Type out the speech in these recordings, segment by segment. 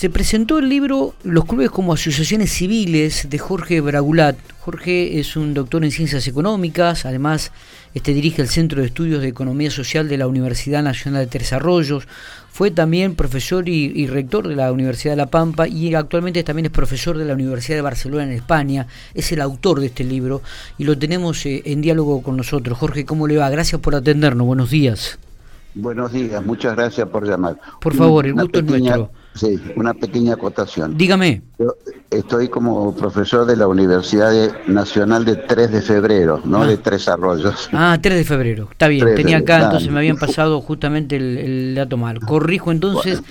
Se presentó el libro Los clubes como asociaciones civiles de Jorge Bragulat. Jorge es un doctor en ciencias económicas, además este, dirige el Centro de Estudios de Economía Social de la Universidad Nacional de Tres Arroyos. Fue también profesor y, rector de la Universidad de La Pampa y actualmente también es profesor de la Universidad de Barcelona en España. Es el autor de este libro y lo tenemos eh, en diálogo con nosotros. Jorge, ¿cómo le va? Gracias por atendernos. Buenos días. Buenos días, muchas gracias por llamar. Por favor, el gusto es nuestro. Sí, una pequeña acotación. Dígame. Yo estoy como profesor de la Universidad Nacional de 3 de Febrero, no ah. de Tres Arroyos. Ah, 3 de Febrero, está bien. Tenía acá, entonces me habían pasado justamente el, dato mal. Corrijo entonces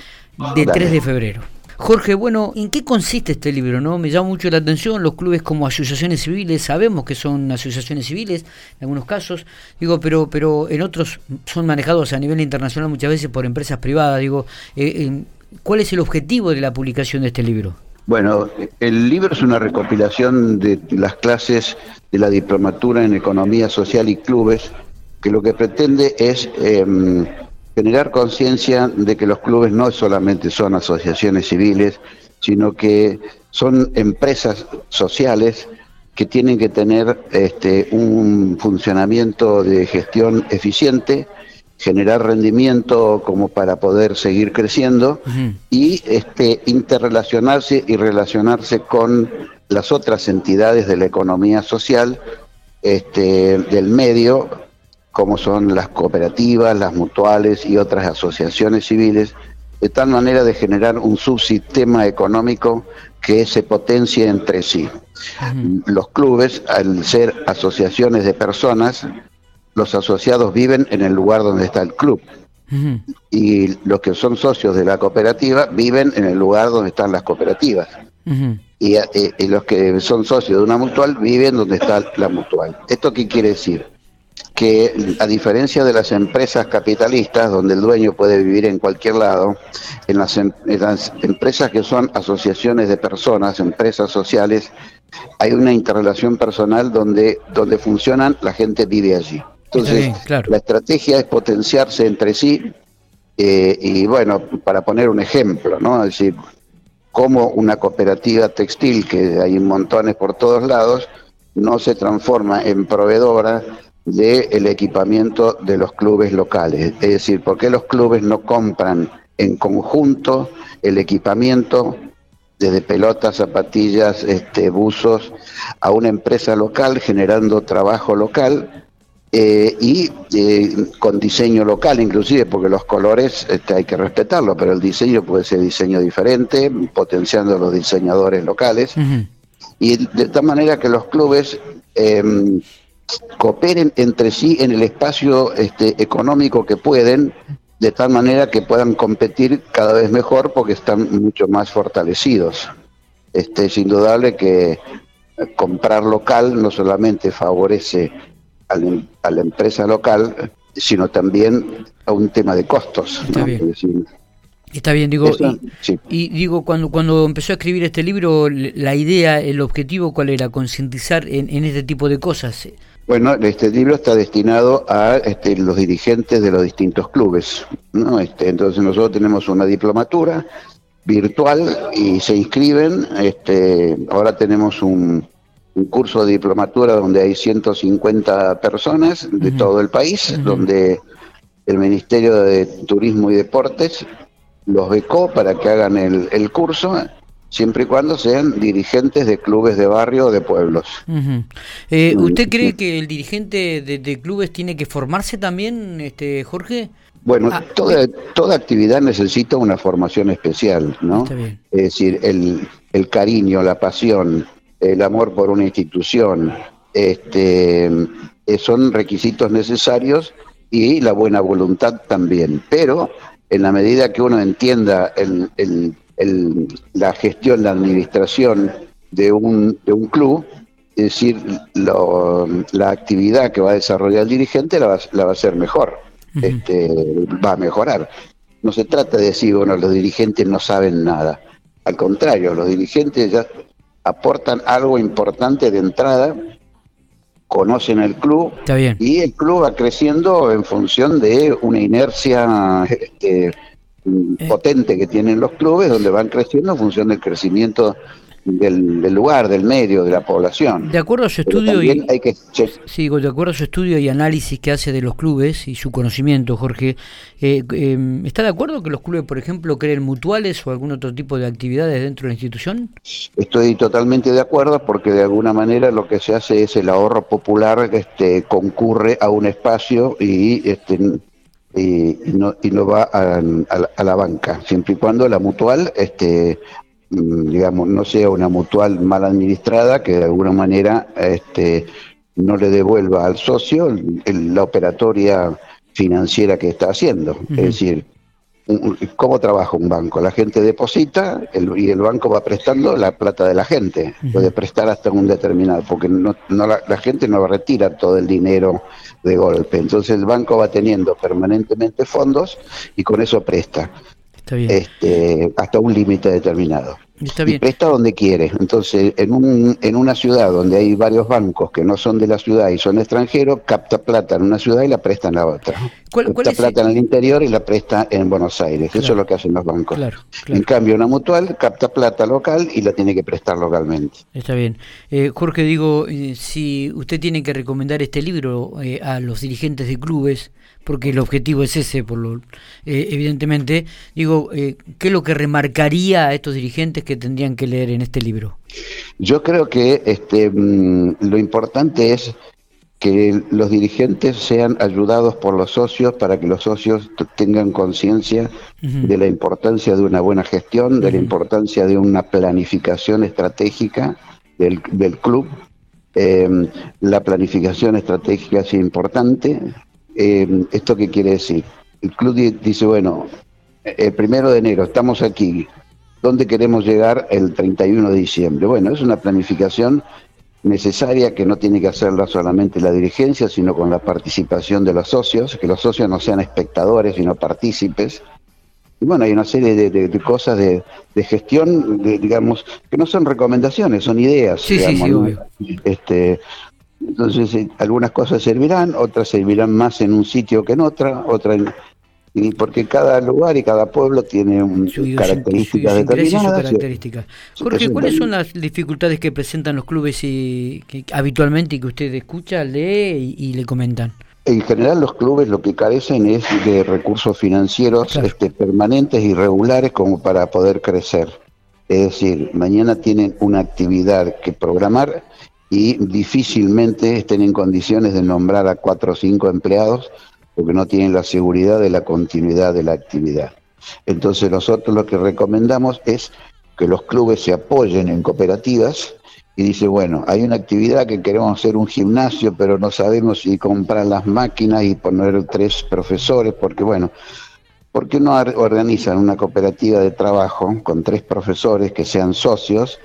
de 3 de Febrero. Jorge, bueno, ¿en qué consiste este libro? no Me llama mucho la atención los clubes como asociaciones civiles, sabemos que son asociaciones civiles en algunos casos, digo, pero pero en otros son manejados a nivel internacional muchas veces por empresas privadas, digo, eh, ¿cuál es el objetivo de la publicación de este libro? Bueno, el libro es una recopilación de las clases de la diplomatura en economía social y clubes, que lo que pretende es em, generar conciencia de que los clubes no solamente son asociaciones civiles, sino que son empresas sociales que tienen que tener este, un funcionamiento de gestión eficiente, generar rendimiento como para poder seguir creciendo y este, interrelacionarse y relacionarse con las otras entidades de la economía social este, del medio como son las cooperativas, las mutuales y otras asociaciones civiles, de tal manera de generar un subsistema económico que se potencie entre sí. Los clubes, al ser asociaciones de personas, los asociados viven en el lugar donde está el club. Y los que son socios de la cooperativa viven en el lugar donde están las cooperativas. y, eh, y, los que son socios de una mutual viven donde está la mutual. ¿Esto qué quiere decir? que a diferencia de las empresas capitalistas, donde el dueño puede vivir en cualquier lado, en las, em, empresas que son asociaciones de personas, empresas sociales, hay una interrelación personal donde, donde funcionan, la gente vive allí. Entonces, la estrategia es potenciarse entre sí eh, y bueno, para poner un ejemplo, ¿no? Es decir, como una cooperativa textil, que hay montones por todos lados, no se transforma en proveedora del equipamiento de los clubes locales. Es decir, ¿por qué los clubes no compran en conjunto el equipamiento desde pelotas, zapatillas, este, buzos, a una empresa local generando trabajo local eh, y eh, con diseño local inclusive, porque los colores este, hay que respetarlo, pero el diseño puede ser diseño diferente, potenciando a los diseñadores locales. Y de tal manera que los clubes em, cooperen entre sí en el espacio este, económico que pueden, de tal manera que puedan competir cada vez mejor porque están mucho más fortalecidos. Este, es indudable que comprar local no solamente favorece a la, empresa local, sino también a un tema de costos. Está bien, digo, y, digo, cuando, cuando empezó a escribir este libro, la idea, el objetivo, ¿cuál era? Concientizar en, en este tipo de cosas. Bueno, este libro está destinado a este, los dirigentes de los distintos clubes. ¿no? Este, entonces nosotros tenemos una diplomatura virtual y se inscriben. Este, ahora tenemos un, curso de diplomatura donde hay 150 personas de todo el país, donde el Ministerio de Turismo y Deportes los becó para que hagan el, el curso siempre y cuando sean dirigentes de clubes de barrio o de pueblos. Eh, ¿Usted cree que el dirigente de, clubes tiene que formarse también, este Jorge? Bueno, ah, toda, toda actividad necesita una formación especial, ¿no? Es decir, el, el cariño, la pasión, el amor por una institución, este, eh, son requisitos necesarios y la buena voluntad también. Pero en la medida que uno entienda el, el la gestión, la administración de un, de un club, es decir, la actividad que va a desarrollar el dirigente la va, la va a hacer mejor, este, va a mejorar. No se trata de decir, bueno, los dirigentes no saben nada. Al contrario, los dirigentes ya aportan algo importante de entrada, conocen el club y el club va creciendo en función de una inercia este, eh. potente que tienen los clubes, donde van creciendo en función del crecimiento del, lugar, del medio, de la población. De acuerdo a su estudio y hay que sí, de acuerdo a su estudio y análisis que hace de los clubes y su conocimiento, Jorge, eh, em, ¿está de acuerdo que los clubes, por ejemplo, creen mutuales o algún otro tipo de actividades dentro de la institución? Estoy totalmente de acuerdo porque de alguna manera lo que se hace es el ahorro popular, este, concurre a un espacio y este y, no, y no va a, a, la banca, siempre y cuando la mutual este, digamos, no sea una mutual mal administrada que de alguna manera este, no le devuelva al socio la operatoria financiera que está haciendo. Es decir, ¿cómo trabaja un banco? La gente deposita y el banco va prestando la plata de la gente. Puede prestar hasta un determinado, porque no, la, la, gente no retira todo el dinero de golpe. Entonces el banco va teniendo permanentemente fondos y con eso presta. Este, hasta un límite determinado. Está bien. Y presta donde quiere. Entonces, en, un, en una ciudad donde hay varios bancos que no son de la ciudad y son extranjeros, capta plata en una ciudad y la presta en la otra. capta plata en el interior y la presta en Buenos Aires. Eso es lo que hacen los bancos. En cambio, una mutual capta plata local y la tiene que prestar localmente. Está bien. Eh, Jorge, digo, eh, si usted tiene que recomendar este libro eh, a los dirigentes de clubes, porque el objetivo es ese, por lo, eh, evidentemente. Digo, eh, ¿qué es lo que remarcaría a estos dirigentes que tendrían que leer en este libro? Yo creo que este, mm, lo importante es que los dirigentes sean ayudados por los socios para que los socios tengan conciencia de la importancia de una buena gestión, de la importancia de una planificación estratégica del, del club. Eh, la planificación estratégica es importante, eh, ¿Esto qué quiere decir? El club dice, bueno, el primero de enero estamos aquí, ¿dónde queremos llegar el 31 de diciembre? Bueno, es una planificación necesaria que no tiene que hacerla solamente la dirigencia, sino con la participación de los socios, que los socios no sean espectadores, sino partícipes. Y bueno, hay una serie de, cosas de, gestión, digamos, que no son recomendaciones, son ideas. Sí, sí, sí, Este, entonces, eh, algunas cosas servirán, otras servirán más en un sitio que en otra, otra y porque cada lugar y cada pueblo tiene un, características determinadas. características. Jorge, ¿cuáles son las dificultades que presentan los clubes y, que, habitualmente y que usted escucha, lee y, le comentan? En general los clubes lo que carecen es de recursos financieros este, permanentes y regulares como para poder crecer. Es decir, mañana tienen una actividad que programar y difícilmente estén en condiciones de nombrar a cuatro o cinco empleados porque no tienen la seguridad de la continuidad de la actividad. Entonces nosotros lo que recomendamos es que los clubes se apoyen en cooperativas y dice, bueno, hay una actividad que queremos hacer un gimnasio, pero no sabemos si comprar las máquinas y poner tres profesores, porque bueno, ¿por qué no organizan una cooperativa de trabajo con tres profesores que sean socios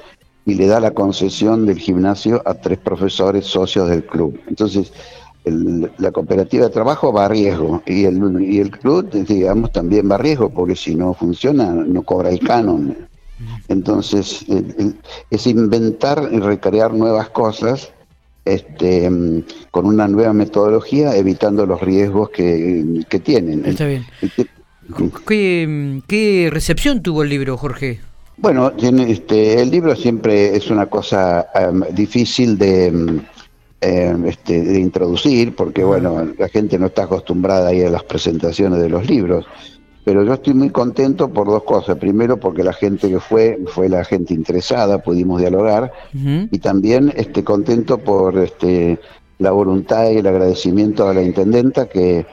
y le da la concesión del gimnasio a tres profesores socios del club. Entonces, la cooperativa de trabajo va a riesgo y el, y el club, digamos, también va a riesgo porque si no funciona no cobra el canon. Entonces, es inventar y recrear nuevas cosas este, con una nueva metodología, evitando los riesgos que, que tienen. Está bien. ¿Qué, ¿Qué recepción tuvo el libro, Jorge? Bueno, este, el libro siempre es una cosa em, difícil de, em, em, este, de introducir, porque bueno, la gente no está acostumbrada a ir a las presentaciones de los libros. Pero yo estoy muy contento por dos cosas. Primero, porque la gente que fue fue la gente interesada, pudimos dialogar, y también este, contento por este, la voluntad y el agradecimiento a la intendenta que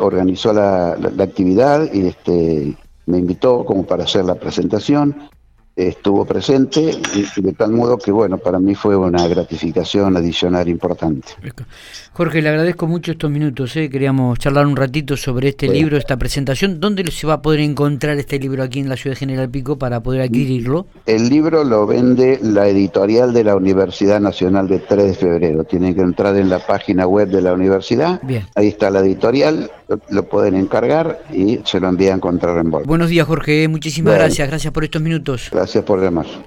organizó la, la, la, actividad y este me invitó como para hacer la presentación, estuvo presente y de tal modo que bueno, para mí fue una gratificación adicional importante. Jorge, le agradezco mucho estos minutos, ¿eh? queríamos charlar un ratito sobre este libro, esta presentación. ¿Dónde se va a poder encontrar este libro aquí en la ciudad de General Pico para poder adquirirlo? El libro lo vende la editorial de la Universidad Nacional de 3 de Febrero. Tienen que entrar en la página web de la universidad, Bien. ahí está la editorial, lo, pueden encargar y se lo envían contra reembolso. Buenos días Jorge, muchísimas gracias, gracias por estos minutos. Gracias por llamar.